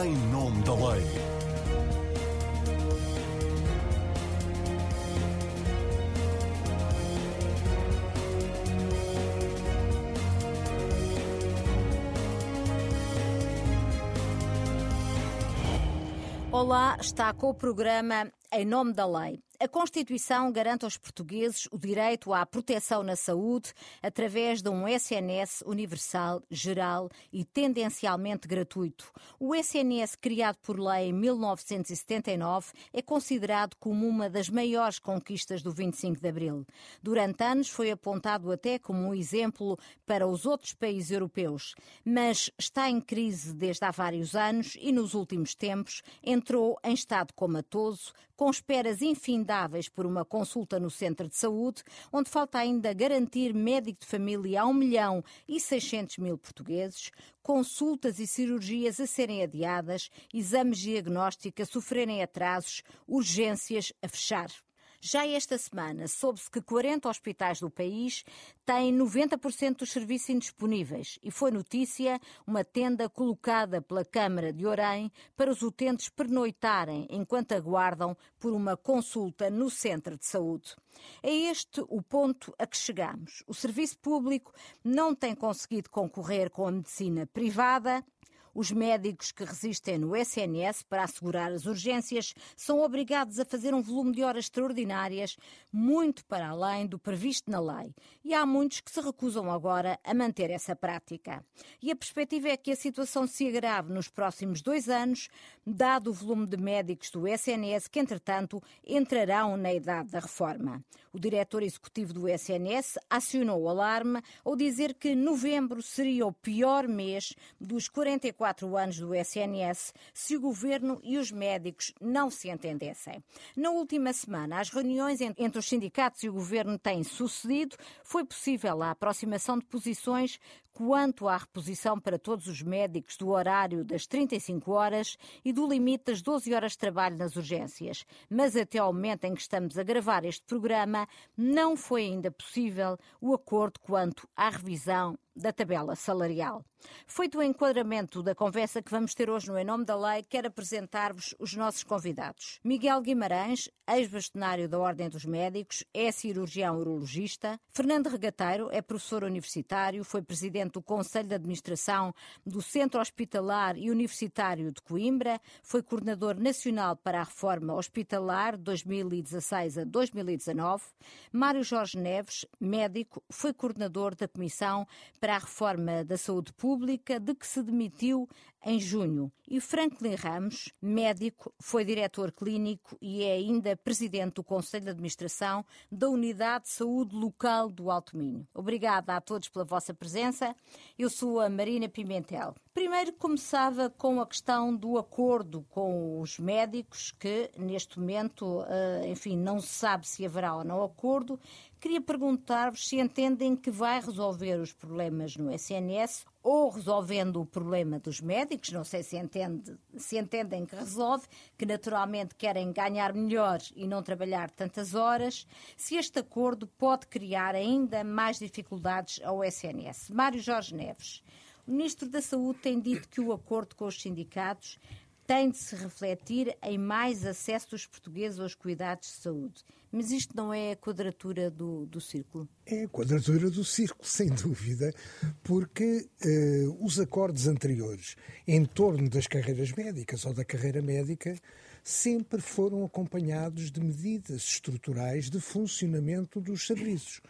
em nome da lei. Olá, está com o programa Em Nome da Lei. A Constituição garante aos portugueses o direito à proteção na saúde através de um SNS universal, geral e tendencialmente gratuito. O SNS, criado por lei em 1979, é considerado como uma das maiores conquistas do 25 de Abril. Durante anos foi apontado até como um exemplo para os outros países europeus, mas está em crise desde há vários anos e nos últimos tempos entrou em estado comatoso, com esperas infindáveis por uma consulta no centro de saúde, onde falta ainda garantir médico de família a 1 milhão e 600 mil portugueses, consultas e cirurgias a serem adiadas, exames diagnósticos a sofrerem atrasos, urgências a fechar. Já esta semana soube-se que 40 hospitais do país têm 90% dos serviços indisponíveis e foi notícia uma tenda colocada pela Câmara de Orém para os utentes pernoitarem enquanto aguardam por uma consulta no centro de saúde. É este o ponto a que chegamos. O serviço público não tem conseguido concorrer com a medicina privada os médicos que resistem no SNS para assegurar as urgências são obrigados a fazer um volume de horas extraordinárias, muito para além do previsto na lei. E há muitos que se recusam agora a manter essa prática. E a perspectiva é que a situação se agrave nos próximos dois anos, dado o volume de médicos do SNS que, entretanto, entrarão na idade da reforma. O diretor executivo do SNS acionou o alarme ao dizer que novembro seria o pior mês dos 44 quatro anos do SNS se o governo e os médicos não se entendessem. Na última semana, as reuniões entre os sindicatos e o governo têm sucedido. Foi possível a aproximação de posições quanto à reposição para todos os médicos do horário das 35 horas e do limite das 12 horas de trabalho nas urgências. Mas até ao momento em que estamos a gravar este programa, não foi ainda possível o acordo quanto à revisão da tabela salarial. Feito o enquadramento da conversa que vamos ter hoje no Em Nome da Lei, quero apresentar-vos os nossos convidados. Miguel Guimarães, ex-bastonário da Ordem dos Médicos, é cirurgião urologista. Fernando Regateiro é professor universitário, foi presidente do Conselho de Administração do Centro Hospitalar e Universitário de Coimbra, foi coordenador nacional para a Reforma Hospitalar 2016 a 2019. Mário Jorge Neves, médico, foi coordenador da Comissão para a Reforma da Saúde Pública, de que se demitiu em junho. E Franklin Ramos, médico, foi diretor clínico e é ainda presidente do Conselho de Administração da Unidade de Saúde Local do Alto Minho. Obrigada a todos pela vossa presença. Eu sou a Marina Pimentel. Primeiro começava com a questão do acordo com os médicos, que neste momento, eh, enfim, não se sabe se haverá ou não acordo. Queria perguntar-vos se entendem que vai resolver os problemas no SNS ou resolvendo o problema dos médicos, não sei se, entende, se entendem que resolve, que naturalmente querem ganhar melhor e não trabalhar tantas horas, se este acordo pode criar ainda mais dificuldades ao SNS. Mário Jorge Neves, o Ministro da Saúde tem dito que o acordo com os sindicatos tem de se refletir em mais acesso dos portugueses aos cuidados de saúde. Mas isto não é a quadratura do, do círculo? É a quadratura do círculo, sem dúvida, porque uh, os acordos anteriores em torno das carreiras médicas ou da carreira médica sempre foram acompanhados de medidas estruturais de funcionamento dos serviços.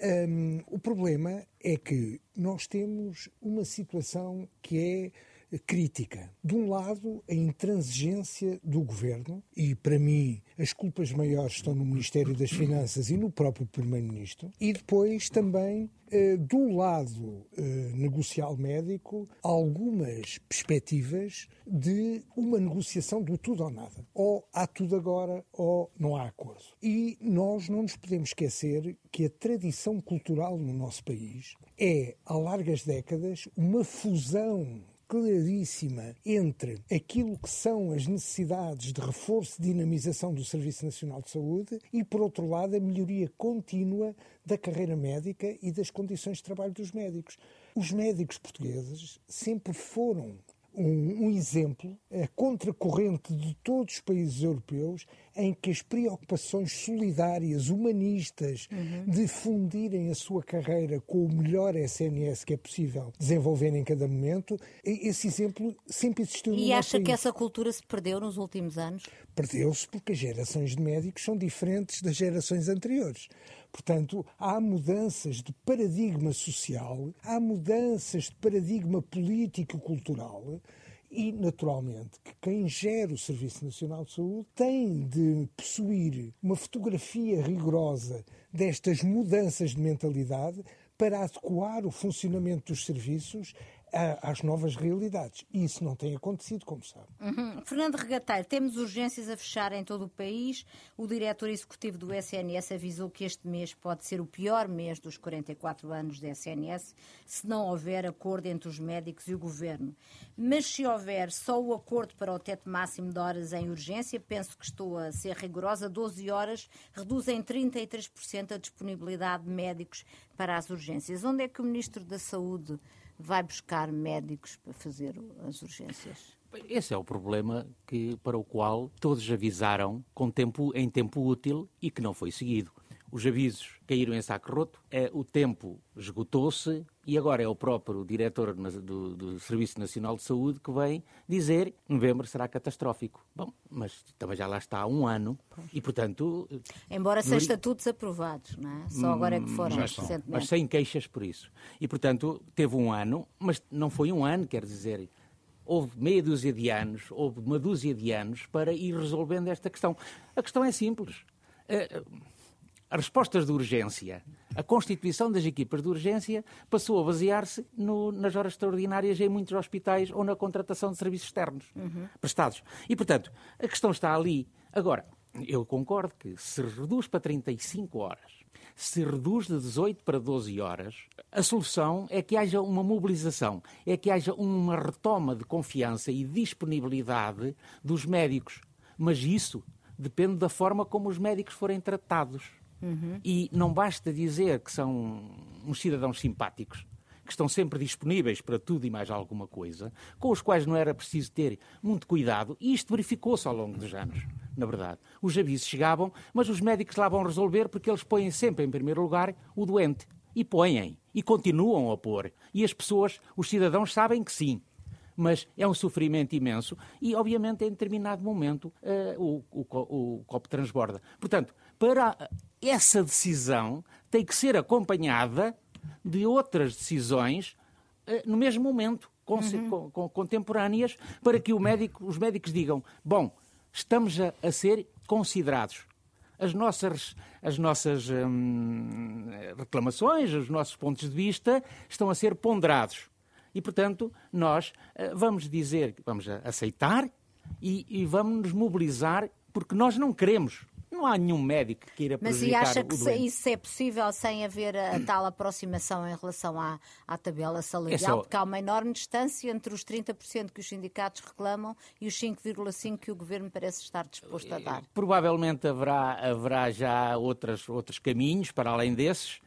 Um, o problema é que nós temos uma situação que é crítica. De um lado, a intransigência do governo, e para mim as culpas maiores estão no Ministério das Finanças e no próprio Primeiro-Ministro, e depois também eh, do lado eh, negocial médico, algumas perspectivas de uma negociação do tudo ou nada. Ou há tudo agora ou não há acordo. E nós não nos podemos esquecer que a tradição cultural no nosso país é, há largas décadas, uma fusão claríssima entre aquilo que são as necessidades de reforço e dinamização do Serviço Nacional de Saúde e, por outro lado, a melhoria contínua da carreira médica e das condições de trabalho dos médicos. Os médicos portugueses sempre foram um, um exemplo, a contracorrente de todos os países europeus, em que as preocupações solidárias, humanistas, uhum. de fundirem a sua carreira com o melhor SNS que é possível desenvolver em cada momento, esse exemplo sempre existiu no E acha país. que essa cultura se perdeu nos últimos anos? Perdeu-se porque as gerações de médicos são diferentes das gerações anteriores. Portanto, há mudanças de paradigma social, há mudanças de paradigma político-cultural e, naturalmente, que quem gera o Serviço Nacional de Saúde tem de possuir uma fotografia rigorosa destas mudanças de mentalidade para adequar o funcionamento dos serviços às novas realidades. E isso não tem acontecido, como sabe. Uhum. Fernando Regateiro, temos urgências a fechar em todo o país. O diretor executivo do SNS avisou que este mês pode ser o pior mês dos 44 anos da SNS, se não houver acordo entre os médicos e o governo. Mas se houver só o acordo para o teto máximo de horas em urgência, penso que estou a ser rigorosa, 12 horas reduz em 33% a disponibilidade de médicos para as urgências. Onde é que o Ministro da Saúde vai buscar médicos para fazer as urgências? Esse é o problema que, para o qual todos avisaram com tempo, em tempo útil e que não foi seguido. Os avisos caíram em saco roto, é, o tempo esgotou-se e agora é o próprio diretor do, do, Serviço Nacional de Saúde que vem dizer que novembro será catastrófico. Bom, mas também já lá está há um ano e, portanto... Embora sejam estatutos aprovados, não é? Só agora é que foram mas, recentemente. Mas sem queixas por isso. E, portanto, teve um ano, mas não foi um ano, quer dizer houve meia dúzia de anos, houve uma dúzia de anos para ir resolvendo esta questão. A questão é simples. Uh, as respostas de urgência, a constituição das equipas de urgência passou a basear-se nas horas extraordinárias em muitos hospitais ou na contratação de serviços externos uhum. prestados. E, portanto, a questão está ali. Agora, eu concordo que se reduz para 35 horas, se reduz de 18 para 12 horas, a solução é que haja uma mobilização, é que haja uma retoma de confiança e disponibilidade dos médicos. Mas isso depende da forma como os médicos forem tratados. Uhum. E não basta dizer que são uns cidadãos simpáticos, que estão sempre disponíveis para tudo e mais alguma coisa, com os quais não era preciso ter muito cuidado, e isto verificou-se ao longo dos anos, na verdade. Os avisos chegavam, mas os médicos lá vão resolver porque eles põem sempre em primeiro lugar o doente. E põem, e continuam a pôr. E as pessoas, os cidadãos, sabem que sim mas é um sofrimento imenso e, obviamente, em determinado momento uh, o, o, o, copo transborda. Portanto, para essa decisão tem que ser acompanhada de outras decisões uh, no mesmo momento, uhum. contemporâneas, para que médico, os médicos digam: bom, estamos a, a ser considerados. As nossas, as nossas hum, reclamações, os nossos pontos de vista estão a ser ponderados. E, portanto, nós uh, vamos dizer, vamos aceitar e, e vamos nos mobilizar, porque nós não queremos não há nenhum médico que queira prejudicar Mas e acha que isso é possível sem haver a, tal aproximação em relação à, à tabela salarial? É só... Porque há uma enorme distância entre os 30% que os sindicatos reclamam e os 5,5% que o governo parece estar disposto a dar. Provavelmente haverá, haverá já outras, outros caminhos para além desses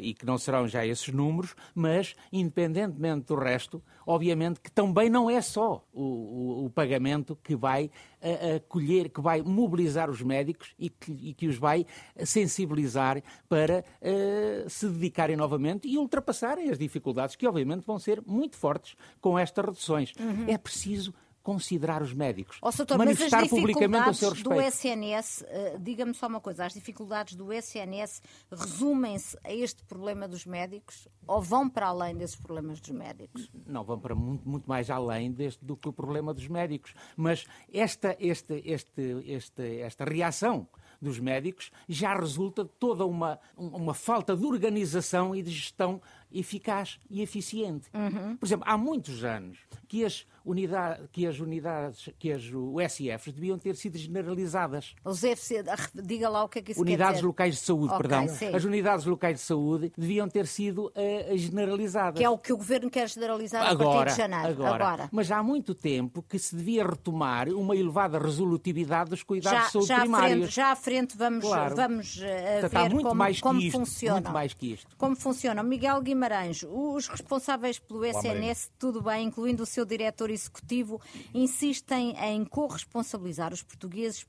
e que não serão já esses números, mas, independentemente do resto, obviamente que também não é só o, o, o pagamento que vai uh, acolher, que vai mobilizar os médicos e que, e que os vai sensibilizar para uh, se dedicarem novamente e ultrapassarem as dificuldades que, obviamente, vão ser muito fortes com estas reduções. Uhum. É preciso considerar os médicos, oh, doutor, manifestar publicamente o seu respeito. do SNS, eh, diga-me só uma coisa, as dificuldades do SNS resumem-se a este problema dos médicos ou vão para além desses problemas dos médicos? Não, vão para muito, muito mais além deste, do que o problema dos médicos, mas esta, este, este, este, esta reação dos médicos já resulta de toda uma, uma falta de organização e de gestão eficaz e eficiente. Uhum. Por exemplo, há muitos anos que as unidades, que as unidades, que as USFs deviam ter sido generalizadas. Os FC, diga lá o que é que isso Unidades locais de saúde, okay, perdão. Sim. As unidades locais de saúde deviam ter sido uh, generalizadas. Que é o que o governo quer generalizar agora, a partir de janeiro. Agora. agora. Mas há muito tempo que se devia retomar uma elevada resolutividade dos cuidados já, de saúde já primários. À frente, já à frente vamos, claro. vamos uh, ver muito como, mais como isto, funciona. Muito mais que isto. Como funciona. Miguel Guimarães Guimarães, os responsáveis pelo SNS, tudo bem, incluindo o seu diretor executivo, insistem em corresponsabilizar os portugueses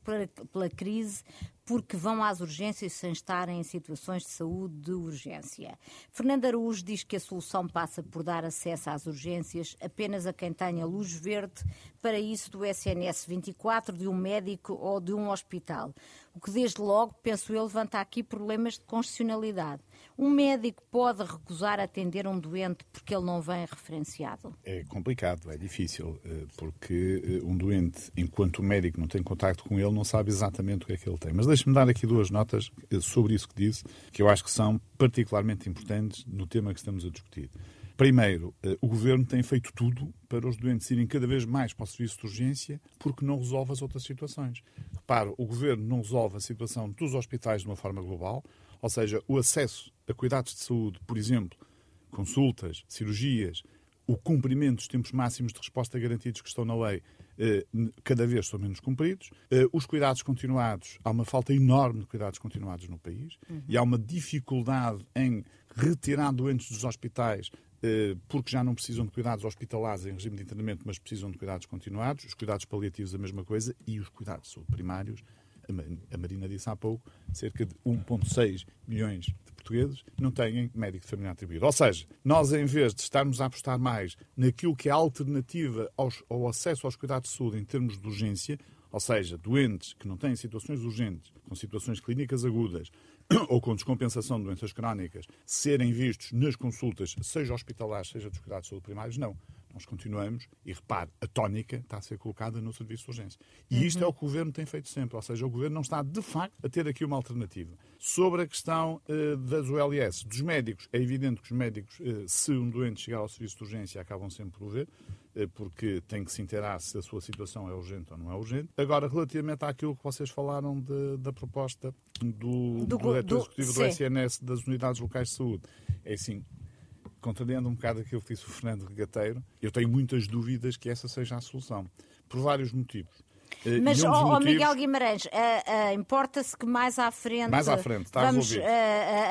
pela crise porque vão às urgências sem estarem em situações de saúde de urgência. Fernando Araújo diz que a solução passa por dar acesso às urgências apenas a quem tenha luz verde para isso do SNS 24, de um médico ou de um hospital. O que desde logo, penso eu, levanta aqui problemas de constitucionalidade. Um médico pode recusar atender um doente porque ele não vem referenciado? É complicado, é difícil, eh, porque eh, um doente, enquanto o médico não tem contato com ele, não sabe exatamente o que é que ele tem. Mas deixe-me dar aqui duas notas eh, sobre isso que disse, que eu acho que são particularmente importantes no tema que estamos a discutir. Primeiro, o governo tem feito tudo para os doentes irem cada vez mais para o serviço de urgência porque não resolve as outras situações. Repare, o governo não resolve a situação dos hospitais de uma forma global, ou seja, o acesso a cuidados de saúde, por exemplo, consultas, cirurgias, o cumprimento dos tempos máximos de resposta garantidos que estão na lei, eh, cada vez são menos cumpridos. Eh, os cuidados continuados, há uma falta enorme de cuidados continuados no país uhum. e há uma dificuldade em retirar doentes dos hospitais eh, porque já não precisam de cuidados hospitalares em regime de internamento, mas precisam de cuidados continuados. Os cuidados paliativos, a mesma coisa, e os cuidados primários a Marina disse há pouco, cerca de 1,6 milhões portugueses não têm médico de família atribuído. Ou seja, nós, em vez de estarmos a apostar mais naquilo que é a alternativa aos, ao acesso aos cuidados de saúde em termos de urgência, ou seja, doentes que não têm situações urgentes, com situações clínicas agudas ou com descompensação de doenças crónicas, serem vistos nas consultas, seja hospitalares, seja dos cuidados de saúde primários, não. Nós continuamos, e repare, a tónica está a ser colocada no serviço de urgência. E uhum. isto é o que o Governo tem feito sempre, ou seja, o Governo não está, de facto, a ter aqui uma alternativa. Sobre a questão uh, das ULS, dos médicos, é evidente que os médicos, uh, se um doente chegar ao serviço de urgência, acabam sempre por o ver, uh, porque tem que se inteirar se a sua situação é urgente ou não é urgente. Agora, relativamente àquilo que vocês falaram de, da proposta do, do, do diretor executivo do SNS das unidades locais de saúde, é assim, contrariando um bocado aquilo que disse o Fernando Regateiro, eu tenho muitas dúvidas que essa seja a solução, por vários motivos. Eh, Mas, ó, motivos... Miguel Guimarães, uh, uh, importa-se que mais à frente, mais à frente vamos uh,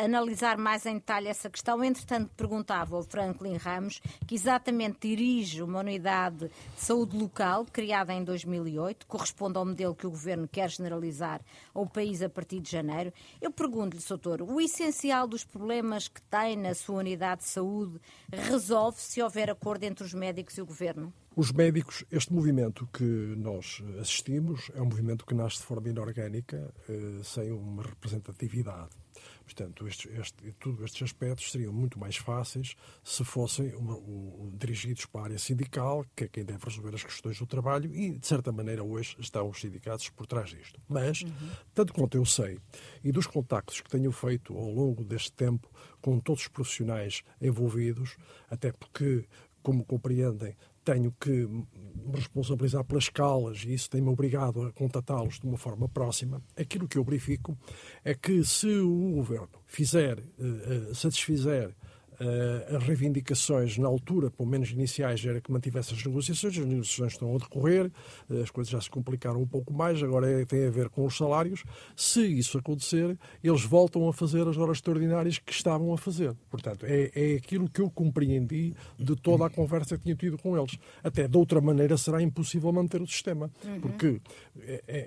analisar mais em detalhe essa questão. Entretanto, perguntava ao Franklin Ramos, que exatamente dirige uma unidade de saúde local criada em 2008, corresponde ao modelo que o Governo quer generalizar ao país a partir de janeiro. Eu pergunto-lhe, Soutor, o essencial dos problemas que tem na sua unidade de saúde resolve se houver acordo entre os médicos e o Governo? Os médicos, este movimento que nós assistimos é um movimento que nasce de forma inorgânica, eh, sem uma representatividade. Portanto, este, este, todos estes aspectos seriam muito mais fáceis se fossem uma, o, dirigidos para a área sindical, que é quem deve resolver as questões do trabalho, e, de certa maneira, hoje estão os sindicatos por trás disto. Mas, uhum. tanto quanto eu sei, e dos contactos que tenho feito ao longo deste tempo com todos os profissionais envolvidos, até porque como compreendem, tenho que me responsabilizar pelas escalas e isso tem-me obrigado a contatá-los de uma forma próxima. Aquilo que eu verifico é que se o governo fizer, uh, satisfizer Uh, as reivindicações, na altura, pelo menos iniciais, era que mantivesse as negociações. As negociações estão a decorrer, uh, as coisas já se complicaram um pouco mais, agora é, tem a ver com os salários. Se isso acontecer, eles voltam a fazer as horas extraordinárias que estavam a fazer. Portanto, é, é aquilo que eu compreendi de toda a conversa que tinha tido com eles. Até de outra maneira será impossível manter o sistema. Uhum. Porque,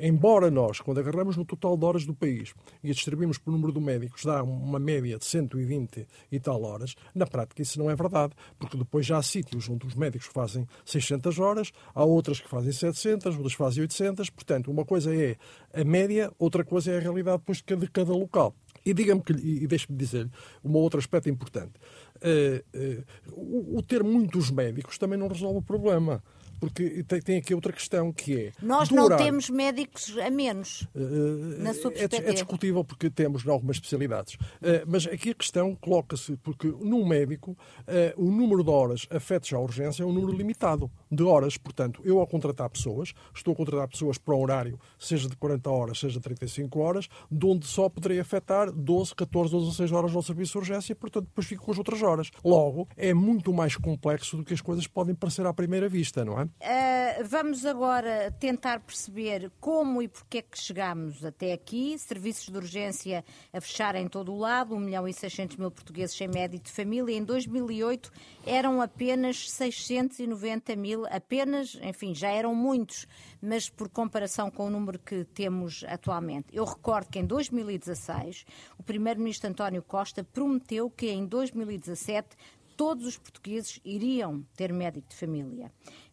embora nós, quando agarramos no total de horas do país e a distribuímos por número de médicos, dá uma média de 120 e tal horas, na prática, isso não é verdade, porque depois já há sítios onde os médicos fazem 600 horas, há outras que fazem 700, outras fazem 800. Portanto, uma coisa é a média, outra coisa é a realidade depois de cada, de cada local. E diga-me que, e deixe-me dizer um outro aspecto importante. Uh, uh, o, o ter muitos médicos também não resolve o problema porque tem, tem aqui outra questão que é. Nós não horário. temos médicos a menos, uh, na sua perspectiva. É, é, discutível porque temos algumas especialidades. Uh, mas aqui a questão coloca-se porque num médico uh, o número de horas afetos à urgência é um número limitado de horas. Portanto, eu ao contratar pessoas, estou a contratar pessoas para um horário, seja de 40 horas, seja de 35 horas, de onde só poderei afetar 12, 14, 12 16 horas ao serviço de urgência, portanto, depois fico com as outras horas. Logo, é muito mais complexo do que as coisas podem parecer à primeira vista, não é? Uh, vamos agora tentar perceber como e porque é que chegámos até aqui. Serviços de urgência a fechar em todo o lado, 1 milhão e 600 mil portugueses sem médico de família. Em 2008 eram apenas 690 mil, apenas, enfim, já eram muitos, mas por comparação com o número que temos atualmente. Eu recordo que em 2016 o primeiro-ministro António Costa prometeu que em 2017 todos os portugueses iriam ter médico de família.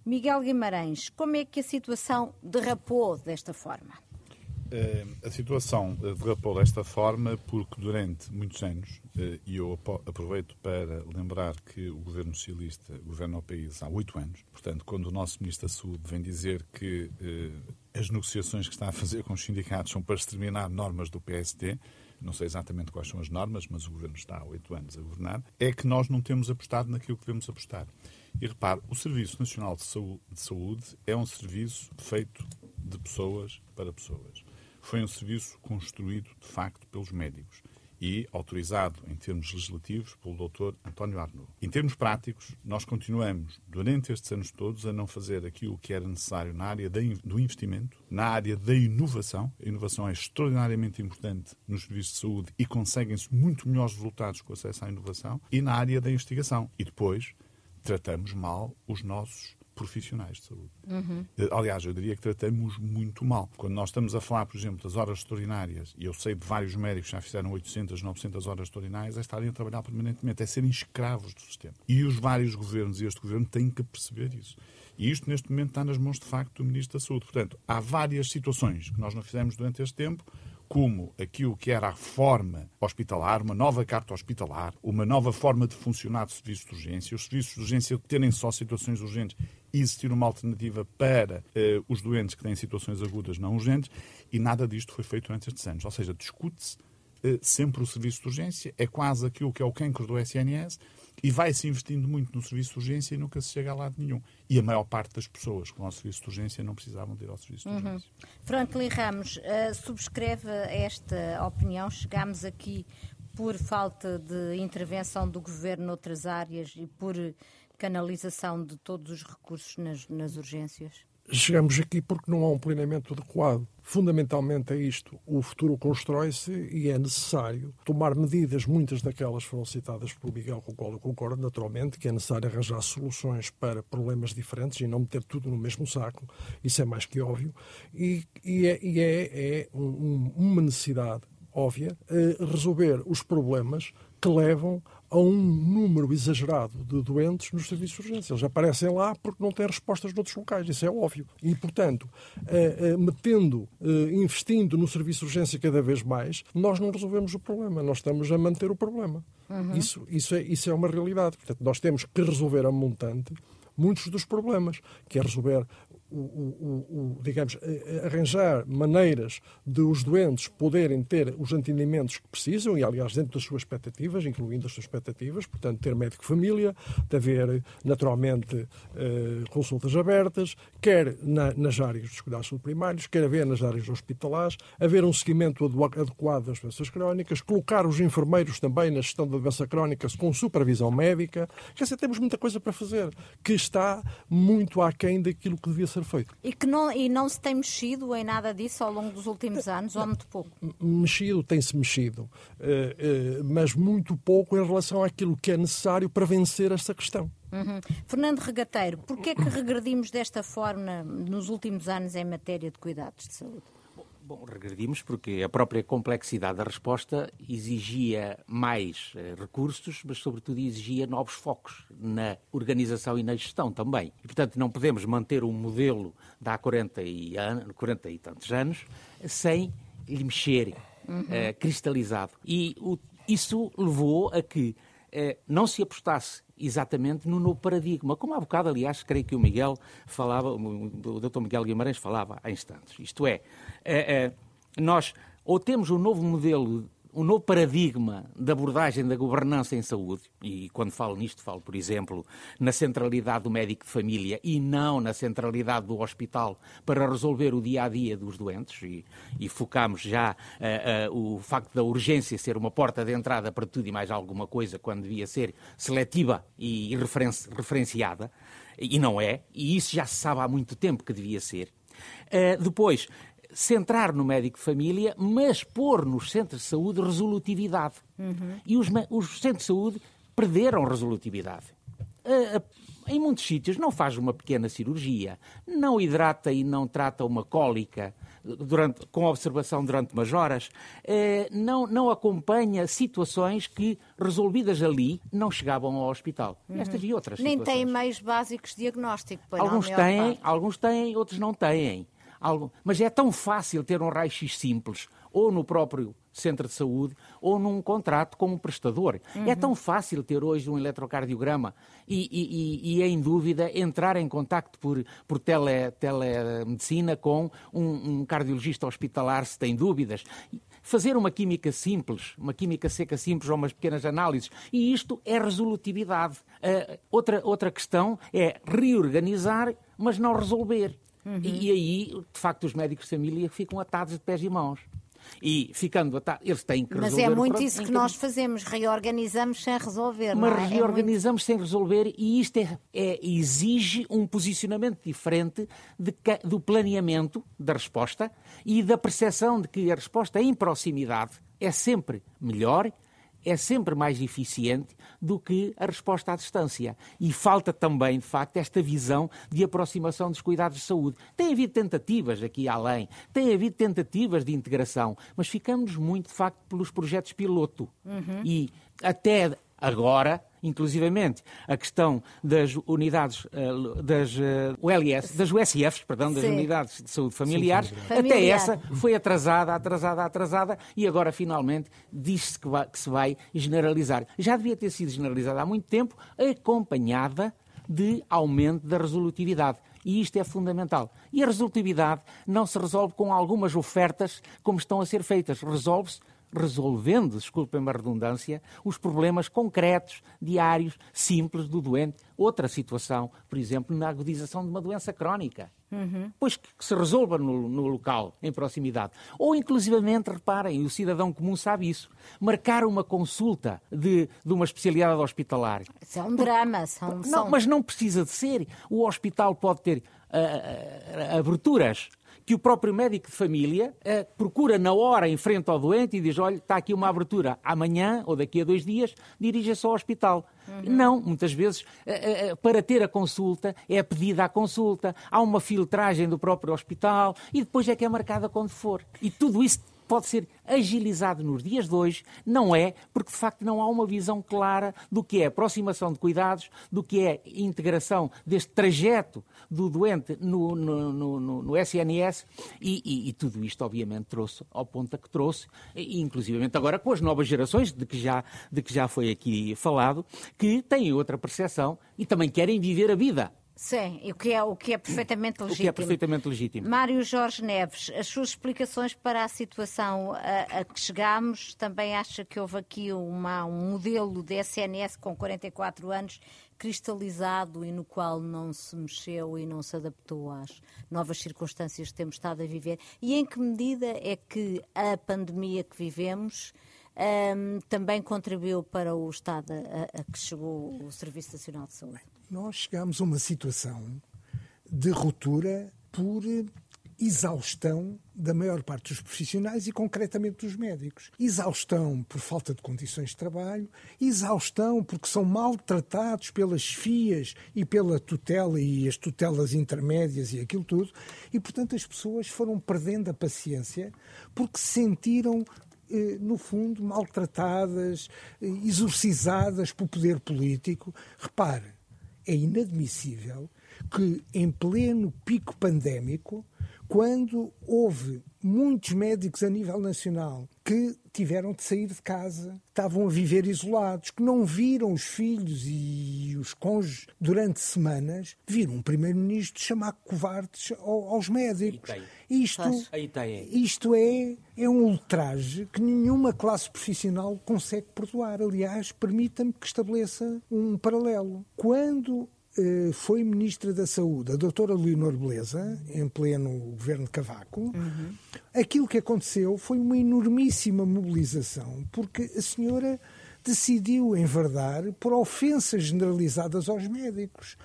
Miguel Guimarães, como é que a situação derrapou desta forma? Eh, a situação derrapou desta forma porque durante muitos anos, eh, e eu aproveito para lembrar que o governo socialista governa o país há oito anos, portanto, quando o nosso Ministro da Saúde vem dizer que eh, as negociações que está a fazer com os sindicatos são para exterminar normas do PSD, não sei exatamente quais são as normas, mas o governo está há oito anos a governar, é que nós não temos apostado naquilo que devemos apostar. E repare, o Serviço Nacional de Saúde é um serviço feito de pessoas para pessoas foi um serviço construído, de facto, pelos médicos e autorizado em termos legislativos pelo Dr. António Arnaud. Em termos práticos, nós continuamos, durante estes anos todos, a não fazer aquilo que era necessário na área do investimento, na área da inovação. A inovação é extraordinariamente importante nos serviços de saúde e conseguem-se muito melhores resultados com acesso à inovação, e na área da investigação. E depois, tratamos mal os nossos profissionais de saúde. Uhum. Aliás, eu diria que tratamos muito mal. Quando nós estamos a falar, por exemplo, das horas extraordinárias, e eu sei de vários médicos que já fizeram 800, 900 horas extraordinárias, é estarem a trabalhar permanentemente, é serem escravos do sistema. E os vários governos e este governo têm que perceber isso. E isto, neste momento, está nas mãos, de facto, do Ministro da Saúde. Portanto, há várias situações que nós não fizemos durante este tempo, como aquilo que era a forma hospitalar, uma nova carta hospitalar, uma nova forma de funcionar de serviços de urgência, os serviços de urgência terem só situações urgentes e existir uma alternativa para uh, os doentes que têm situações agudas não urgentes, e nada disto foi feito durante estes anos. Ou seja, discute-se uh, sempre o serviço de urgência, é quase aquilo que é o cancro do SNS, e vai-se investindo muito no serviço de urgência e nunca se chega a lado nenhum. E a maior parte das pessoas com o serviço de urgência não precisavam de ir ao serviço de uhum. urgência. Franklin Ramos, uh, subscreve esta opinião. Chegámos aqui por falta de intervenção do governo noutras áreas e por canalização de todos os recursos nas, nas urgências? Chegamos aqui porque não há um planeamento adequado. Fundamentalmente é isto. O futuro constrói-se e é necessário tomar medidas, muitas daquelas foram citadas por Miguel, com o qual eu concordo naturalmente, que é necessário arranjar soluções para problemas diferentes e não meter tudo no mesmo saco. Isso é mais que óbvio. E, e é, e é, é um, uma necessidade óbvia eh, resolver os problemas que levam a um número exagerado de doentes nos serviços de urgência. Eles aparecem lá porque não têm respostas noutros locais, isso é óbvio. E, portanto, eh, eh, metendo, eh, investindo no serviço de urgência cada vez mais, nós não resolvemos o problema, nós estamos a manter o problema. Uhum. Isso, isso, é, isso é uma realidade. Portanto, nós temos que resolver a montante muitos dos problemas, que é resolver o, o, o, digamos, arranjar maneiras de os doentes poderem ter os atendimentos que precisam, e aliás dentro das suas expectativas, incluindo as suas expectativas, portanto, ter médico família, de haver naturalmente eh, consultas abertas, quer na, nas áreas dos cuidados primários, quer haver nas áreas hospitalares, haver um seguimento adequado das doenças crónicas, colocar os enfermeiros também na gestão da doença crónica com supervisão médica. Quer dizer, temos muita coisa para fazer, que está muito aquém daquilo que devia ser ser feito. E, que não, e não se tem mexido em nada disso ao longo dos últimos anos, ou muito pouco? Mexido, tem-se mexido, eh, eh, mas muito pouco em relação àquilo que é necessário para vencer esta questão. Uhum. Fernando Regateiro, porquê é que regredimos desta forma nos últimos anos em matéria de cuidados de saúde? Bom, regredimos porque a própria complexidade da resposta exigia mais eh, recursos, mas, sobretudo, exigia novos focos na organização e na gestão também. E, portanto, não podemos manter um modelo de há 40 e, 40 e tantos anos sem lhe mexer, uhum. eh, cristalizado. E o, isso levou a que não se apostasse exatamente no novo paradigma, como há bocado, aliás, creio que o Miguel falava, o Dr. Miguel Guimarães falava há instantes. Isto é, é, é nós ou temos um novo modelo o novo paradigma de abordagem da governança em saúde, e quando falo nisto, falo, por exemplo, na centralidade do médico de família e não na centralidade do hospital para resolver o dia a dia dos doentes, e, e focamos já uh, uh, o facto da urgência ser uma porta de entrada para tudo e mais alguma coisa, quando devia ser seletiva e referenci referenciada, e não é, e isso já se sabe há muito tempo que devia ser. Uh, depois, centrar no médico de família, mas pôr nos centros de saúde resolutividade. Uhum. E os, os, centros de saúde perderam resolutividade. Uh, uh, em muitos sítios não faz uma pequena cirurgia, não hidrata e não trata uma cólica durante, com observação durante umas horas, uh, não, não acompanha situações que, resolvidas ali, não chegavam ao hospital. Uhum. Estas e outras Nem situações. têm meios básicos de diagnóstico. Alguns têm, alguns têm, outros não têm algo. Mas é tão fácil ter um raio-x simples, ou no próprio centro de saúde, ou num contrato com um prestador. Uhum. É tão fácil ter hoje um eletrocardiograma e, e, e, e em dúvida, entrar em contacto por, por tele, telemedicina com um, um cardiologista hospitalar se tem dúvidas fazer uma química simples, uma química seca simples ou umas pequenas análises. E isto é resolutividade. Uh, outra, outra questão é reorganizar, mas não resolver. Uhum. E, e, aí, de facto, os médicos de família ficam atados de pés e mãos. E ficando atados, eles têm que Mas resolver. Mas é muito isso que nós fazemos, reorganizamos sem resolver. Mas é? reorganizamos é muito... sem resolver e isto é, é, exige um posicionamento diferente de, do planeamento da resposta e da percepção de que a resposta em proximidade é sempre melhor é sempre mais eficiente do que a resposta à distância. E falta também, de facto, esta visão de aproximação dos cuidados de saúde. Tem havido tentativas aqui além, tem havido tentativas de integração, mas ficamos muito, de facto, pelos projetos piloto. Uhum. E até agora inclusivamente a questão das unidades eh, das ULS, eh, das USFs, perdão, das Sim. unidades de saúde familiares, Sim, até essa foi atrasada, atrasada, atrasada e agora finalmente diz-se que, que se vai generalizar. Já devia ter sido generalizada há muito tempo, acompanhada de aumento da resolutividade. E isto é fundamental. E a resolutividade não se resolve com algumas ofertas como estão a ser feitas. Resolve-se resolvendo, desculpem-me a redundância, os problemas concretos, diários, simples do doente. Outra situação, por exemplo, na agudização de uma doença crónica. Uhum. Pois que, que, se resolva no, no, local, em proximidade. Ou, inclusivamente, reparem, o cidadão comum sabe isso, marcar uma consulta de, de uma especialidade hospitalar. Isso é um drama. São, não, são... Mas não precisa de ser. O hospital pode ter uh, uh, aberturas que o próprio médico de família eh, procura na hora em frente ao doente e diz: olha, está aqui uma abertura amanhã ou daqui a dois dias, dirija-se ao hospital. Uhum. Não, muitas vezes, eh, eh, para ter a consulta, é pedida a consulta, há uma filtragem do próprio hospital e depois é que é marcada quando for. E tudo isso pode ser agilizado nos dias de hoje, não é, porque de facto não há uma visão clara do que é aproximação de cuidados, do que é integração deste trajeto do doente no, no, no, no SNS e, e, e, tudo isto obviamente trouxe ao ponto a que trouxe, e, inclusivamente agora com as novas gerações, de que, já, de que já foi aqui falado, que têm outra percepção e também querem viver a vida. Sim, o que, é, o que é perfeitamente legítimo. O que é perfeitamente legítimo. Mário Jorge Neves, as suas explicações para a situação a, a que chegamos, também acha que houve aqui uma, um modelo de SNS com 44 anos cristalizado e no qual não se mexeu e não se adaptou às novas circunstâncias que temos estado a viver? E em que medida é que a pandemia que vivemos um, também contribuiu para o estado a, a que chegou o Serviço Nacional de Saúde? Nós chegamos a uma situação de ruptura por exaustão da maior parte dos profissionais e concretamente dos médicos. Exaustão por falta de condições de trabalho, exaustão porque são maltratados pelas FIAs e pela tutela e as tutelas intermédias e aquilo tudo, e portanto as pessoas foram perdendo a paciência porque sentiram eh, no fundo, maltratadas, eh, exorcizadas pelo poder político. Repare, é inadmissível que, em pleno pico pandémico, quando houve muitos médicos a nível nacional que tiveram de sair de casa, estavam a viver isolados, que não viram os filhos e os cônjuges durante semanas, viram um primeiro-ministro chamar covardes aos médicos. Isto, isto é, é um ultraje que nenhuma classe profissional consegue perdoar. Aliás, permita-me que estabeleça um paralelo. Quando foi Ministra da Saúde, a doutora Leonor Beleza, em pleno governo de Cavaco, uhum. aquilo que aconteceu foi uma enormíssima mobilização, porque a senhora decidiu enverdar por ofensas generalizadas aos médicos.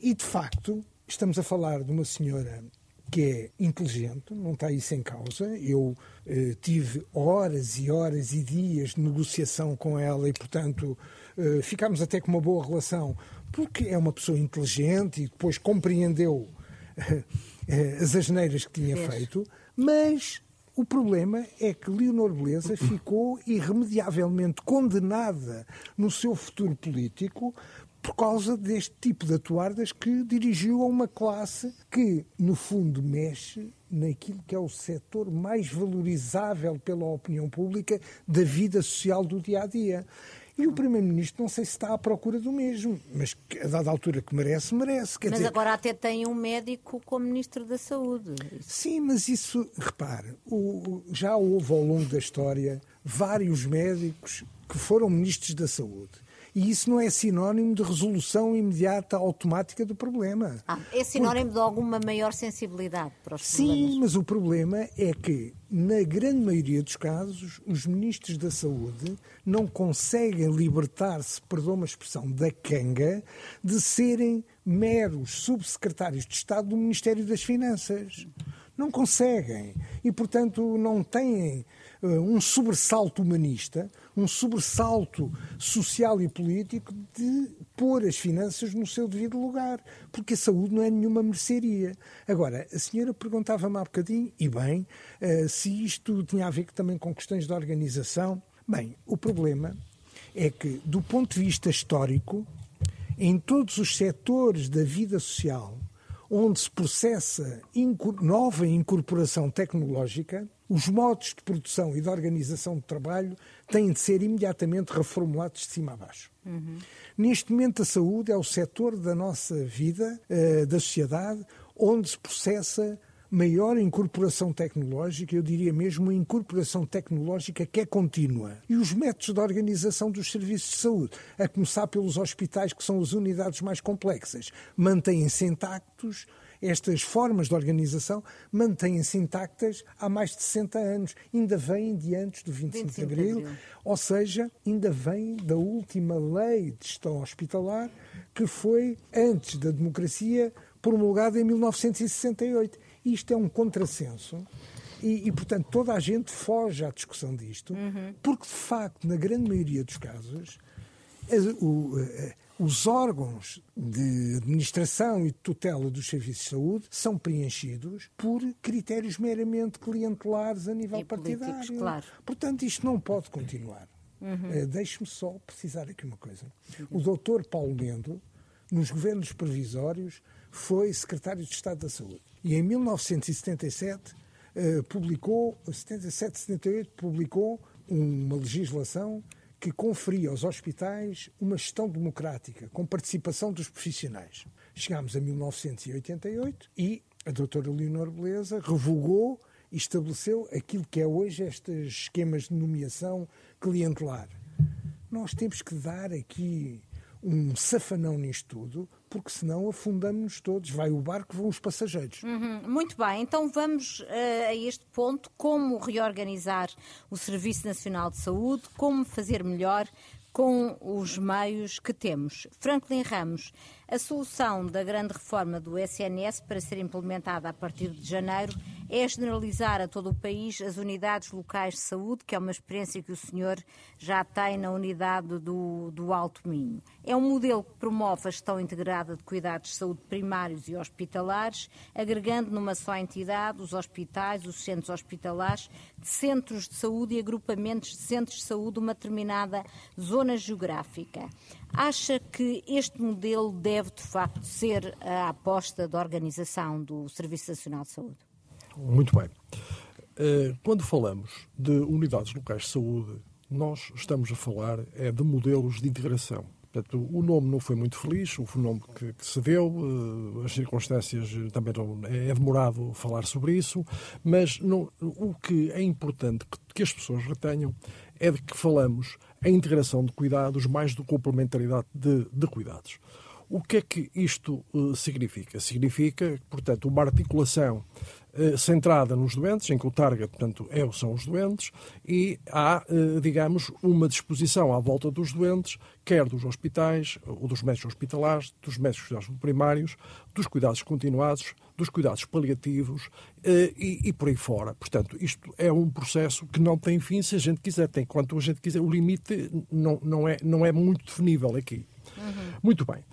E, de facto, estamos a falar de uma senhora que é inteligente, não está isso em causa. Eu eh, tive horas e horas e dias de negociação com ela e, portanto, eh, ficámos até com uma boa relação porque é uma pessoa inteligente e depois compreendeu eh, as asneiras que tinha feito, mas o problema é que Leonor Beleza ficou irremediavelmente condenada no seu futuro político por causa deste tipo de atuardas que dirigiu a uma classe que, no fundo, mexe naquilo que é o setor mais valorizável pela opinião pública da vida social do dia a dia. E o Primeiro-Ministro não sei se está à procura do mesmo, mas a dada altura que merece, merece. Quer mas dizer... agora até tem um médico como Ministro da Saúde. Sim, mas isso, repare, o, já houve ao longo da história vários médicos que foram Ministros da Saúde e isso não é sinónimo de resolução imediata, automática do problema. Ah, é sinónimo Porque... de alguma maior sensibilidade para os Sim, problemas. Sim, mas o problema é que, na grande maioria dos casos, os ministros da Saúde não conseguem libertar-se, perdão uma expressão, da canga de serem meros subsecretários de Estado do Ministério das Finanças. Não conseguem. E, portanto, não têm uh, um sobressalto humanista, um sobressalto social e político de pôr as finanças no seu devido lugar, porque a saúde não é nenhuma mercearia. Agora, a senhora perguntava-me há bocadinho, e bem, eh, se isto tinha a ver também com questões de organização. Bem, o problema é que, do ponto de vista histórico, em todos os setores da vida social onde se processa nova incorporação tecnológica, os modos de produção e de organização do trabalho têm de ser imediatamente reformulados de cima a baixo. Uhum. Neste momento, a saúde é o setor da nossa vida, uh, da sociedade, onde se processa maior incorporação tecnológica, eu diria mesmo uma incorporação tecnológica que é contínua. E os métodos de organização dos serviços de saúde, a começar pelos hospitais, que são as unidades mais complexas, mantêm-se intactos estas formas de organização mantêm-se intactas há mais de 60 anos. Ainda vêm de antes do 25, 25 de, abril, ou seja, ainda vêm da última lei de gestão hospitalar, que foi, antes da democracia, promulgada em 1968. Isto é um contrassenso. E, e, portanto, toda a gente foge à discussão disto, uhum. porque, de facto, na grande maioria dos casos, a, o, os órgãos de administração e de tutela dos serviços de saúde são preenchidos por critérios meramente clientelares a nível e partidário. Claro. Portanto, isto não pode continuar. Uhum. Uh, Deixe-me só precisar aqui uma coisa. O doutor Paulo Mendo, nos governos provisórios, foi secretário de Estado da Saúde. E em 1977 uh, eh, publicou, 77, 78, publicou uma legislação que conferia aos hospitais uma gestão democrática, com participação dos profissionais. Chegámos a 1988 e a doutora Leonor Beleza revogou e estabeleceu aquilo que é hoje estes esquemas de nomeação clientelar. Nós temos que dar aqui um safanão nisto tudo, porque senão afundamos-nos todos. Vai o barco, vão os passageiros. Uhum. Muito bem, então vamos uh, a este ponto: como reorganizar o Serviço Nacional de Saúde, como fazer melhor com os meios que temos. Franklin Ramos, a solução da grande reforma do SNS para ser implementada a partir de janeiro é generalizar a todo o país as unidades locais de saúde, que é uma experiência que o senhor já tem na unidade do, do Alto Minho. É um modelo que promove a gestão integrada de cuidados de saúde primários e hospitalares, agregando numa só entidade os hospitais, os centros hospitalares, de centros de saúde e agrupamentos de centros de saúde, uma determinada zona geográfica. Acha que este modelo deve, de facto, ser a aposta da organização do Serviço Nacional de Saúde? Muito bem. Eh, quando falamos de unidades locais de saúde, nós estamos a falar é de modelos de integração. Portanto, o nome não foi muito feliz, o nome que, que se deu, uh, as circunstâncias também não, é, é demorado falar sobre isso, mas não, o que é importante que, que, as pessoas retenham é de que falamos a integração de cuidados mais do complementaridade de, de cuidados. O que é que isto uh, significa? Significa, portanto, uma articulação uh, centrada nos doentes, em que o target, portanto, é, são os doentes, e há, uh, digamos, uma disposição à volta dos doentes, quer dos hospitais, ou dos médicos hospitalares, dos médicos cuidados primários, dos cuidados continuados, dos cuidados paliativos e, e, por aí fora. Portanto, isto é um processo que não tem fim se a gente quiser. Tem quanto a gente quiser. O limite não, não, é, não é muito definível aqui. Uhum. Muito bem.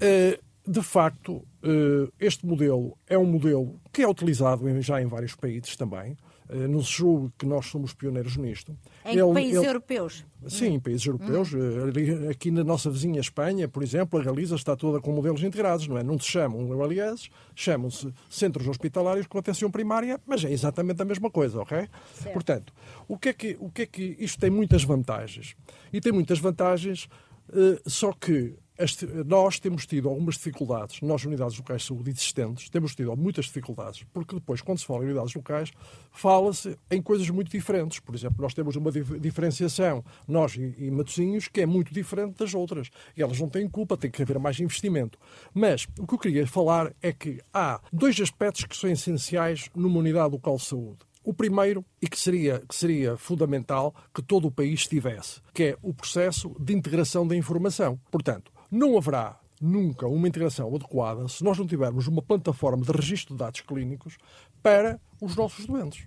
Eh, de facto, eh, este modelo é um modelo que é utilizado já em vários países também. Eh, não se julgue que nós somos pioneiros nisto. Em ele, países ele... europeus? Sim, em países europeus. Hum. Aqui na nossa vizinha Espanha, por exemplo, a Realiza está toda com modelos integrados, não é? Não se chamam aliás, chamam-se centros hospitalários com atenção primária, mas é exatamente a mesma coisa, ok? Certo. Portanto, o que, é que, o que é que isto tem muitas vantagens? E tem muitas vantagens, só que nós temos tido algumas dificuldades nas unidades locais de saúde existentes, temos tido muitas dificuldades, porque depois, quando se fala em unidades locais, fala-se em coisas muito diferentes. Por exemplo, nós temos uma diferenciação, nós e Matosinhos, que é muito diferente das outras. E elas não têm culpa, tem que haver mais investimento. Mas o que eu queria falar é que há dois aspectos que são essenciais numa unidade local de saúde. O primeiro, e que seria, que seria fundamental que todo o país tivesse, que é o processo de integração da informação. Portanto, não haverá nunca uma integração adequada se nós não tivermos uma plataforma de registro de dados clínicos para os nossos doentes.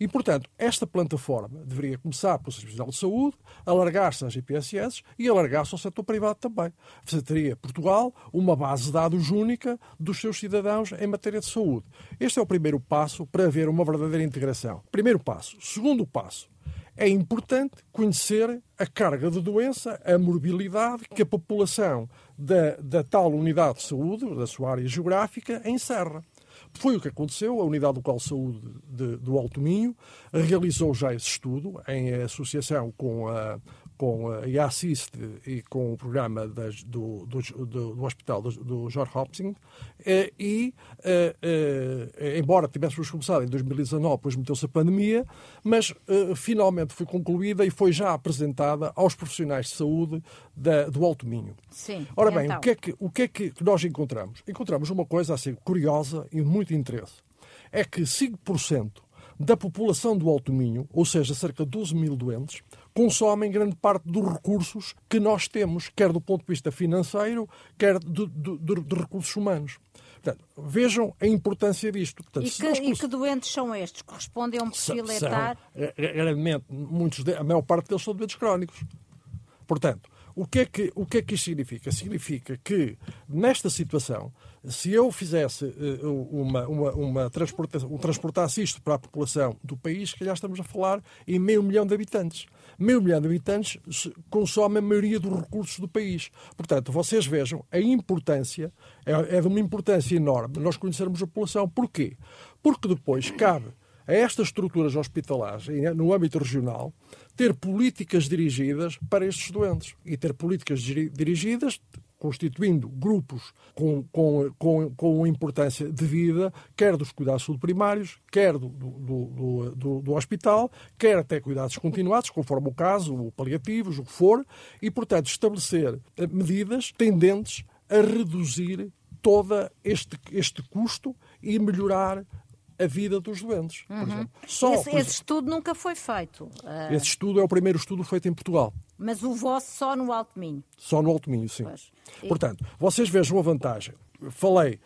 E, portanto, esta plataforma deveria começar pelo Serviço Nacional de Saúde, alargar-se às IPSS e alargar-se ao setor privado também. Você teria Portugal uma base de dados única dos seus cidadãos em matéria de saúde. Este é o primeiro passo para haver uma verdadeira integração. Primeiro passo. Segundo passo, é importante conhecer a carga de doença, a morbilidade que a população da, da tal unidade de saúde, da sua área geográfica, encerra. Foi o que aconteceu. A Unidade Local de Saúde de, do Alto Minho realizou já esse estudo em associação com a, com a IASIST e com o programa das, do, do, do, do, Hospital do, do George Hopkins eh, e, eh, eh, embora tivéssemos começado em 2019, depois meteu-se a pandemia, mas finalmente foi concluída e foi já apresentada aos profissionais de saúde da, do Alto Minho. Sim. Ora bem, então. o, que é que, o que é que nós encontramos? Encontramos uma coisa assim curiosa e de muito interesse. É que 5% da população do Alto Minho, ou seja, cerca de 12 mil doentes, consomem grande parte dos recursos que nós temos, quer do ponto de vista financeiro, quer de, de, de, de recursos humanos. Portanto, vejam a importância disto. Portanto, e, que, nós... e, que, doentes são estes? Correspondem a um perfil etário? Realmente, muitos de, a maior parte deles são doentes crónicos. Portanto, o que, é que, o que é que isto significa? Significa que, nesta situação, se eu fizesse uh, uma, uma, uma transportação, um, transportasse isto para a população do país, que já estamos a falar em meio milhão de habitantes. Meio milhão de habitantes consomem a maioria dos recursos do país. Portanto, vocês vejam a importância, é, é de uma importância enorme nós conhecermos a população. Porquê? Porque depois cabe a estas estruturas hospitalares, no âmbito regional, ter políticas dirigidas para estes doentes. E ter políticas dirigidas constituindo grupos com, com, com, com importância de vida, quer dos cuidados primários, quer do, do, do, do, hospital, quer até cuidados continuados, conforme o caso, o paliativos, o que for, e, portanto, estabelecer medidas tendentes a reduzir todo este, este custo e melhorar a vida dos doentes. Uhum. Só, esse, esse, estudo nunca foi feito. Uh... Esse estudo é o primeiro estudo feito em Portugal. Mas o vosso só no Alto Minho? Só no Alto Minho, sim. E... Portanto, vocês vejam a vantagem. Falei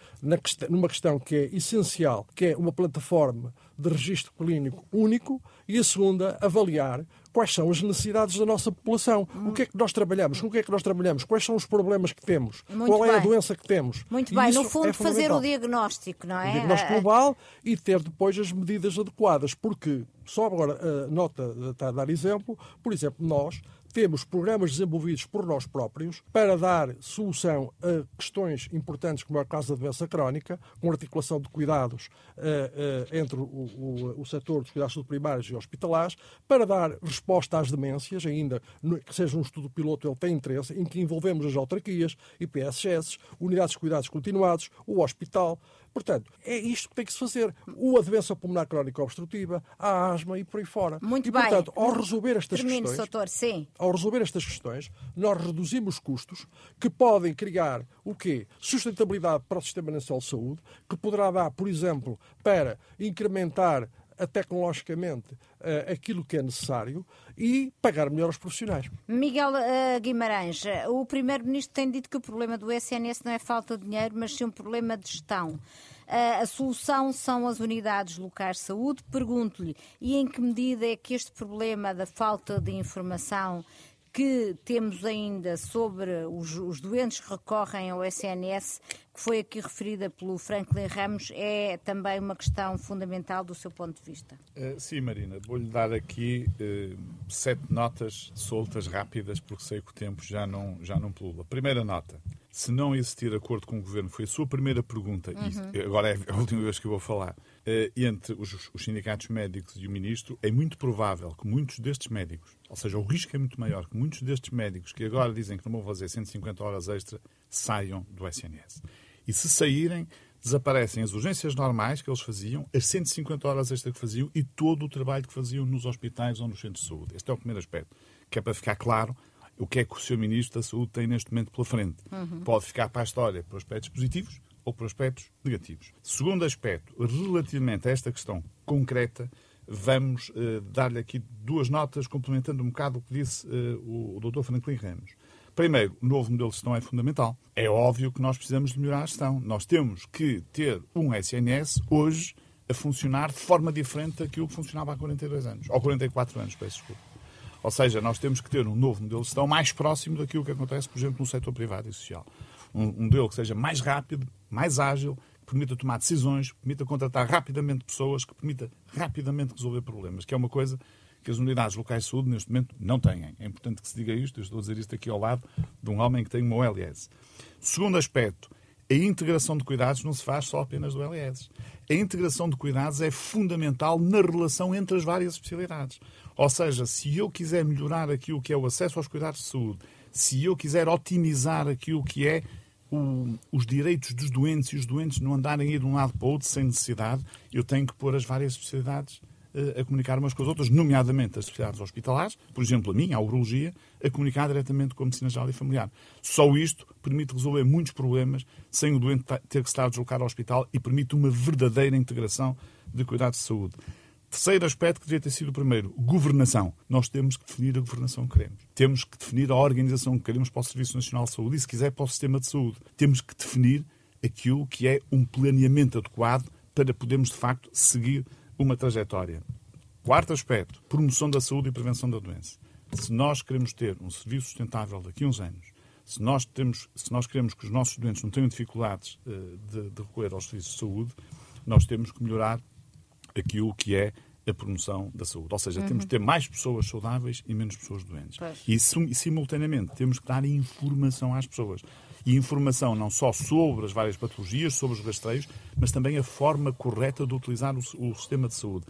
questão, numa questão que é essencial, que é uma plataforma de registro clínico único, e a segunda, avaliar quais são as necessidades da nossa população. Hum. O que é que nós trabalhamos? Com o que é que nós trabalhamos? Quais são os problemas que temos? Muito Qual bem. é a doença que temos? Muito e bem, no fundo, é fazer o diagnóstico, não é? O diagnóstico global e ter depois as medidas adequadas, porque, só agora a nota está a dar exemplo, por exemplo, nós temos programas desenvolvidos por nós próprios para dar solução a questões importantes, como é o caso da doença crónica, com articulação de cuidados uh, uh, entre o, o, o setor dos cuidados primários e hospitalares, para dar resposta às demências, ainda que seja um estudo piloto, ele tem interesse, em que envolvemos as autarquias, IPSS, unidades de cuidados continuados, o hospital, Portanto, é isto que tem que se fazer. O a doença pulmonar crónica obstrutiva, a asma e por aí fora. Muito e, bem. portanto, ao resolver estas Termino, questões, doutor, sim. ao resolver estas questões, nós reduzimos custos que podem criar o quê? Sustentabilidade para o Sistema Nacional de Saúde, que poderá dar, por exemplo, para incrementar tecnologicamente uh, aquilo que é necessário e pagar melhor aos profissionais. Miguel uh, Guimarães, eh, o Primeiro-Ministro tem dito que o problema do SNS não é falta de dinheiro, mas sim um problema de gestão. Uh, a solução são as unidades locais de saúde. Pergunto-lhe, e em que medida é que este problema da falta de informação que temos ainda sobre os, os, doentes que recorrem ao SNS, que foi aqui referida pelo Franklin Ramos, é também uma questão fundamental do seu ponto de vista. Uh, sim, Marina, vou-lhe dar aqui uh, sete notas soltas, rápidas, porque sei que o tempo já não, já não pulula. Primeira nota. Se não existir acordo com o Governo, foi a sua primeira pergunta, uhum. e agora é a última vez que eu vou falar, entre os, os sindicatos médicos e o Ministro, é muito provável que muitos destes médicos ou seja, o risco é muito maior que muitos destes médicos que agora dizem que não vão fazer 150 horas extra saiam do SNS. E se saírem, desaparecem as urgências normais que eles faziam, as 150 horas extra que faziam e todo o trabalho que faziam nos hospitais ou nos centros de saúde. Este é o primeiro aspecto, que é para ficar claro o que é que o Sr. Ministro da Saúde tem neste momento pela frente. Uhum. Pode ficar para a história por aspectos positivos ou por aspectos negativos. Segundo aspecto, relativamente a esta questão concreta, vamos uh, dar-lhe aqui duas notas, complementando um bocado o que disse uh, o, o Dr. Franklin Ramos. Primeiro, o novo modelo de gestão é fundamental. É óbvio que nós precisamos de melhorar a gestão. Nós temos que ter um SNS hoje a funcionar de forma diferente daquilo que funcionava há 42 anos, ou 44 anos, peço desculpa. Ou seja, nós temos que ter um novo modelo de gestão mais próximo daquilo que acontece, por exemplo, no setor privado e social. Um, um modelo que seja mais rápido, mais ágil, permita tomar decisões, permita contratar rapidamente pessoas, que permita rapidamente resolver problemas, que é uma coisa que as unidades locais de saúde neste momento não têm. É importante que se diga isto, eu estou a dizer isto aqui ao lado de um homem que tem uma OLS. Segundo aspecto, a integração de cuidados não se faz só apenas do LS. A integração de cuidados é fundamental na relação entre as várias especialidades. Ou seja, se eu quiser melhorar aquilo que é o acesso aos cuidados de saúde, se eu quiser otimizar aquilo que é o, os direitos dos doentes e os doentes não andarem de um lado para o outro sem necessidade, eu tenho que pôr as várias especialidades uh, a comunicar umas com as outras, nomeadamente as especialidades hospitalares, por exemplo, a minha, a urologia, a comunicar diretamente com a medicina geral e familiar. Só isto permite resolver muitos problemas sem o doente ter que estar a deslocar ao hospital e permite uma verdadeira integração de cuidados de saúde. Terceiro aspecto que devia ter sido o primeiro, governação. Nós temos que definir a governação que queremos. Temos que definir a organização que queremos para o Serviço Nacional de Saúde e, se quiser, para o sistema de saúde. Temos que definir aquilo que é um planeamento adequado para podermos, de facto, seguir uma trajetória. Quarto aspecto, promoção da saúde e prevenção da doença. Se nós queremos ter um serviço sustentável daqui a uns anos, se nós, temos, se nós queremos que os nossos doentes não tenham dificuldades uh, de, de recorrer aos serviços de saúde, nós temos que melhorar aquilo que é a promoção da saúde. Ou seja, uhum. temos de ter mais pessoas saudáveis e menos pessoas doentes. Pois. E, simultaneamente, temos que dar informação às pessoas. E informação não só sobre as várias patologias, sobre os rastreios, mas também a forma correta de utilizar o, o sistema de saúde.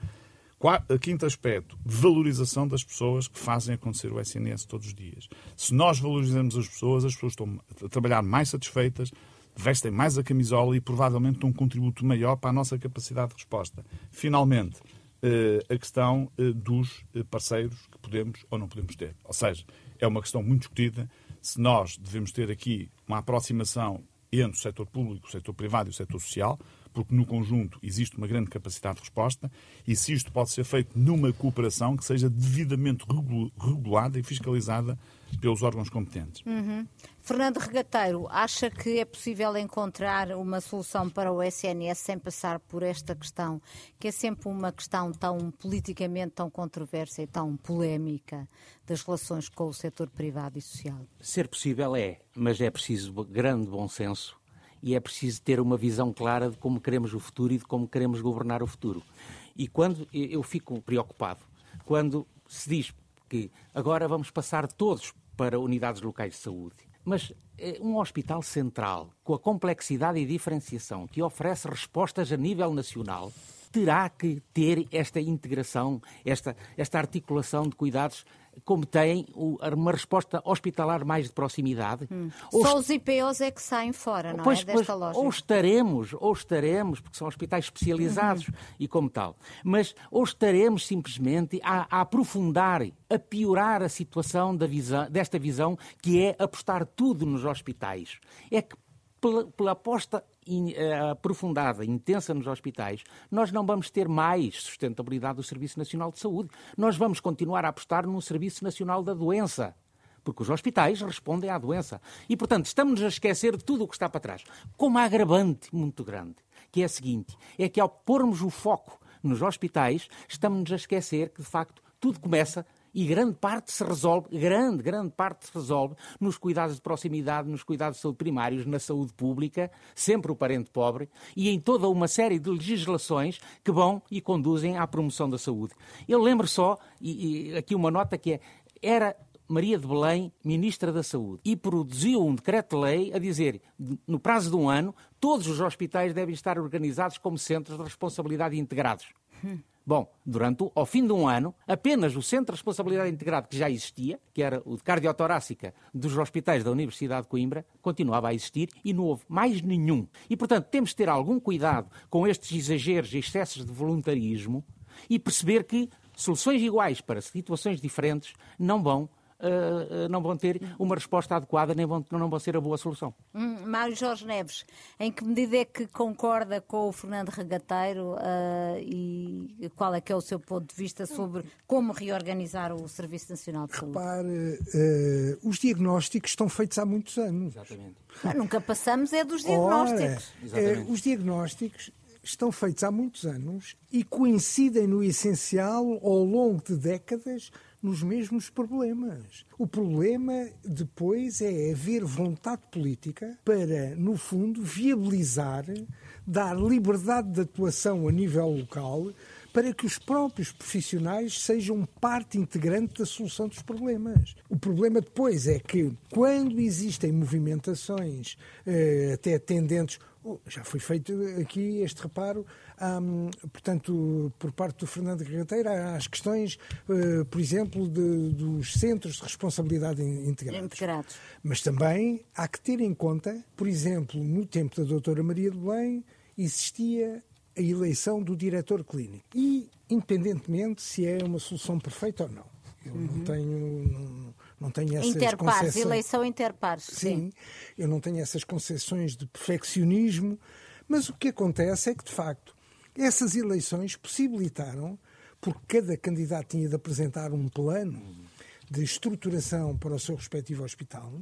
Quarto, quinto aspecto, valorização das pessoas que fazem acontecer o SNS todos os dias. Se nós valorizamos as pessoas, as pessoas estão a trabalhar mais satisfeitas, vestem mais a camisola e provavelmente dão um contributo maior para a nossa capacidade de resposta. Finalmente, eh, a questão eh, dos eh, parceiros que podemos ou não podemos ter. Ou seja, é uma questão muito discutida se nós devemos ter aqui uma aproximação entre o setor público, o setor privado e o setor social, porque no conjunto existe uma grande capacidade de resposta e se isto pode ser feito numa cooperação que seja devidamente regulada e fiscalizada pelos órgãos competentes. Uhum. Fernando Regateiro, acha que é possível encontrar uma solução para o SNS sem passar por esta questão, que é sempre uma questão tão politicamente tão controversa e tão polémica das relações com o setor privado e social? Ser possível é, mas é preciso grande bom senso e é preciso ter uma visão clara de como queremos o futuro e de como queremos governar o futuro. E quando eu fico preocupado, quando se diz que agora vamos passar todos para unidades locais de saúde. Mas eh, um hospital central, com a complexidade e diferenciação que oferece respostas a nível nacional, terá que ter esta integração, esta, esta articulação de cuidados como tem uma resposta hospitalar mais de proximidade. Hum. Só os IPOs é que saem fora, não pois, é? Desta pois, lógica. Ou estaremos, ou estaremos, porque são hospitais especializados uhum. e como tal, mas ou estaremos simplesmente a, a, aprofundar, a piorar a situação da visão, desta visão que é apostar tudo nos hospitais. É que pela, pela aposta in, uh, aprofundada, intensa nos hospitais, nós não vamos ter mais sustentabilidade do Serviço Nacional de Saúde. Nós vamos continuar a apostar num Serviço Nacional da Doença. Porque os hospitais respondem à doença. E, portanto, estamos a esquecer de tudo o que está para trás. Com uma agravante muito grande, que é a seguinte: é que ao pormos o foco nos hospitais, estamos a esquecer que, de facto, tudo começa e grande parte se resolve, grande, grande parte se resolve nos cuidados de proximidade, nos cuidados de saúde primários, na saúde pública, sempre o parente pobre, e em toda uma série de legislações que vão e conduzem à promoção da saúde. Eu lembro só, e, e aqui uma nota que é, era Maria de Belém, Ministra da Saúde, e produziu um decreto-lei a dizer, no prazo de um ano, todos os hospitais devem estar organizados como centros de responsabilidade integrados. Hum. Bom, durante, ao fim de um ano, apenas o Centro de Responsabilidade Integrado que já existia, que era o de cardiotorácica dos hospitais da Universidade de Coimbra, continuava a existir e não houve mais nenhum. E, portanto, temos de ter algum cuidado com estes exageros e excessos de voluntarismo e perceber que soluções iguais para situações diferentes não vão uh, não vão ter uma resposta adequada, nem vão, não vão ser a boa solução. Hum, Mário Jorge Neves, em que medida é que concorda com o Fernando Regateiro uh, e qual é que é o seu ponto de vista sobre como reorganizar o Serviço Nacional de Saúde? Repare, uh, os diagnósticos estão feitos há muitos anos. Exatamente. Ah, nunca passamos é dos diagnósticos. Ora, os diagnósticos estão feitos há muitos anos e coincidem no essencial ao longo de décadas nos mesmos problemas. O problema depois é haver vontade política para, no fundo, viabilizar, dar liberdade de atuação a nível local para que os próprios profissionais sejam parte integrante da solução dos problemas. O problema depois é que, quando existem movimentações eh, até tendentes já foi feito aqui este reparo, um, portanto, por parte do Fernando Garrateira, às questões, uh, por exemplo, de, dos centros de responsabilidade integrados. integrados. Mas também há que ter em conta, por exemplo, no tempo da doutora Maria de Belém, existia a eleição do diretor clínico. E, independentemente se é uma solução perfeita ou não. Eu uhum. não tenho. Não, não tenho essas interpares, concessões... eleição interpares. Sim, sim, eu não tenho essas concessões de perfeccionismo, mas o que acontece é que, de facto, essas eleições possibilitaram, porque cada candidato tinha de apresentar um plano de estruturação para o seu respectivo hospital,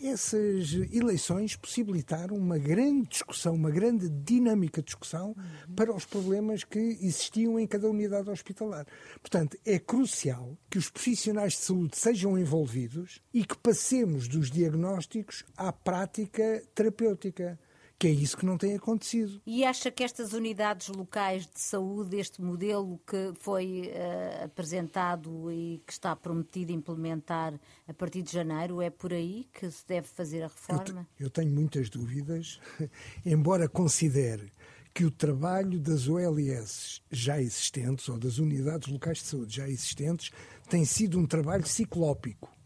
essas eleições possibilitaram uma grande discussão, uma grande dinâmica de discussão para os problemas que existiam em cada unidade hospitalar. Portanto, é crucial que os profissionais de saúde sejam envolvidos e que passemos dos diagnósticos à prática terapêutica que é isso que não tem acontecido. E acha que estas unidades locais de saúde, este modelo que foi uh, apresentado e que está prometido implementar a partir de janeiro, é por aí que se deve fazer a reforma? Eu, eu tenho muitas dúvidas, embora considere que o trabalho das OLS já existentes, ou das unidades locais de saúde já existentes, tem sido um trabalho ciclópico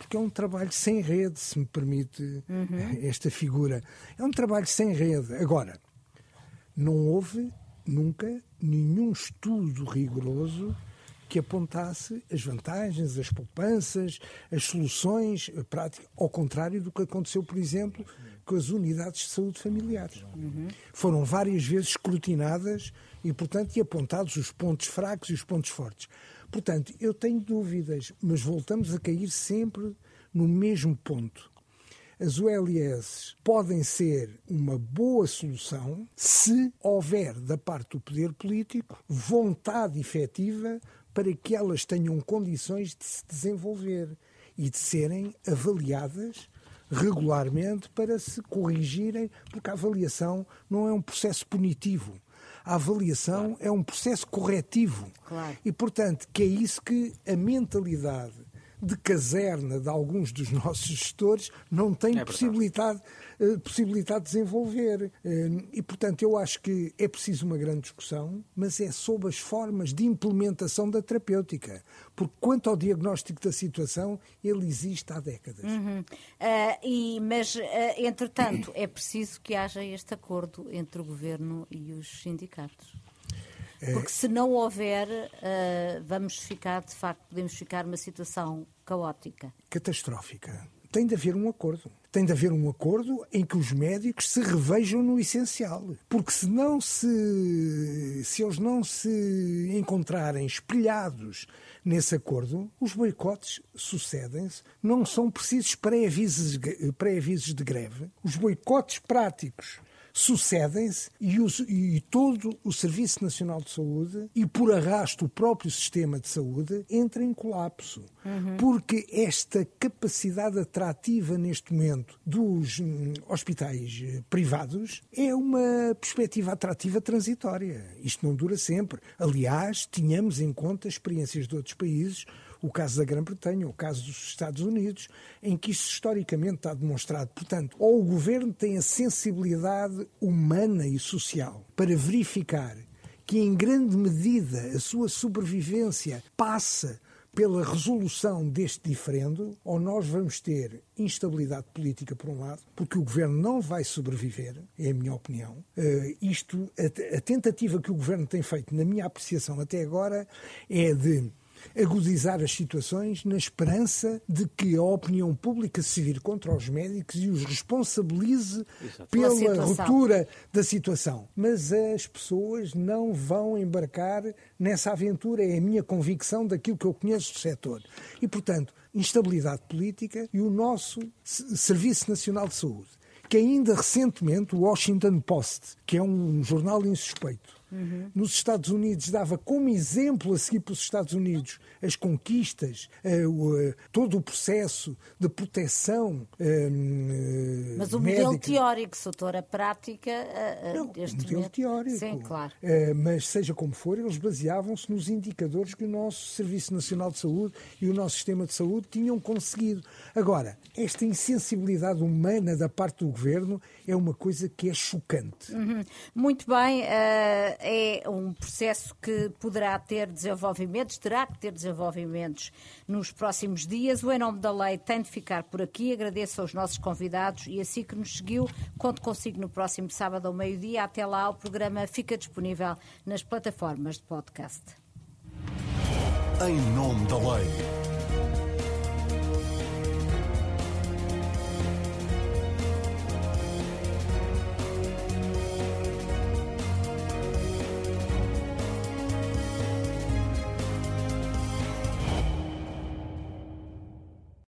porque é um trabalho sem rede, se me permite uhum. esta figura. É um trabalho sem rede. Agora, não houve nunca nenhum estudo rigoroso que apontasse as vantagens, as poupanças, as soluções práticas, ao contrário do que aconteceu, por exemplo, com as unidades de saúde familiares. Uhum. Foram várias vezes escrutinadas e, portanto, e apontados os pontos fracos e os pontos fortes. Portanto, eu tenho dúvidas, mas voltamos a cair sempre no mesmo ponto. As ULS podem ser uma boa solução se houver, da parte do poder político, vontade efetiva para que elas tenham condições de se desenvolver e de serem avaliadas regularmente para se corrigirem, porque a avaliação não é um processo punitivo. A avaliação claro. é um processo corretivo. Claro. E, portanto, que é isso que a mentalidade de caserna de alguns dos nossos gestores não tem é possibilidade, uh, possibilidade de desenvolver. Uh, e, portanto, eu acho que é preciso uma grande discussão, mas é sobre as formas de implementação da terapêutica. Porque, quanto ao diagnóstico da situação, ele existe há décadas. Uhum. Uh, e, mas, entretanto, é preciso que haja este acordo entre o governo e os sindicatos. É. Porque se não houver, uh, vamos ficar, de facto, podemos ficar numa situação caótica. Catastrófica. Tem de haver um acordo. Tem de haver um acordo em que os médicos se revejam no essencial. Porque se não se. se eles não se encontrarem espelhados nesse acordo, os boicotes sucedem-se, não são precisos pré-avisos pré de greve. Os boicotes práticos sucedem-se e, e, todo o Serviço Nacional de Saúde e, por arrasto, o próprio sistema de saúde entra em colapso. Uhum. Porque esta capacidade atrativa neste momento dos hum, hospitais eh, privados é uma perspectiva atrativa transitória. Isto não dura sempre. Aliás, tínhamos em conta experiências de outros países o caso da Grã-Bretanha, o caso dos Estados Unidos, em que isso historicamente está demonstrado. Portanto, ou o governo tem a sensibilidade humana e social para verificar que, em grande medida, a sua sobrevivência passa pela resolução deste diferendo, ou nós vamos ter instabilidade política, por um lado, porque o governo não vai sobreviver, é a minha opinião. Uh, isto, a, a, tentativa que o governo tem feito, na minha apreciação até agora, é de agudizar as situações na esperança de que a opinião pública se vire contra os médicos e os responsabilize Exato. pela ruptura da situação. Mas as pessoas não vão embarcar nessa aventura, é a minha convicção daquilo que eu conheço do setor. E, portanto, instabilidade política e o nosso Serviço Nacional de Saúde, que ainda recentemente o Washington Post, que é um jornal insuspeito, Uhum. Nos Estados Unidos dava como exemplo a seguir para os Estados Unidos as conquistas, uh, uh, todo o processo de proteção. Uh, Mas o médica. modelo teórico, doutor, a prática. Não, este modelo momento... teórico. Sim, claro. mas seja como for, eles baseavam-se nos indicadores que o nosso Serviço Nacional de Saúde e o nosso sistema de saúde tinham conseguido. Agora, esta insensibilidade humana da parte do governo é uma coisa que é chocante. Uhum. Muito bem é um processo que poderá ter desenvolvimentos, terá que ter desenvolvimentos nos próximos dias. O Em Nome da Lei tem de ficar por aqui. Agradeço aos nossos convidados e assim que nos seguiu. Conto consigo no próximo sábado ao meio-dia. Até lá, o programa fica disponível nas plataformas de podcast. Em Nome da Lei.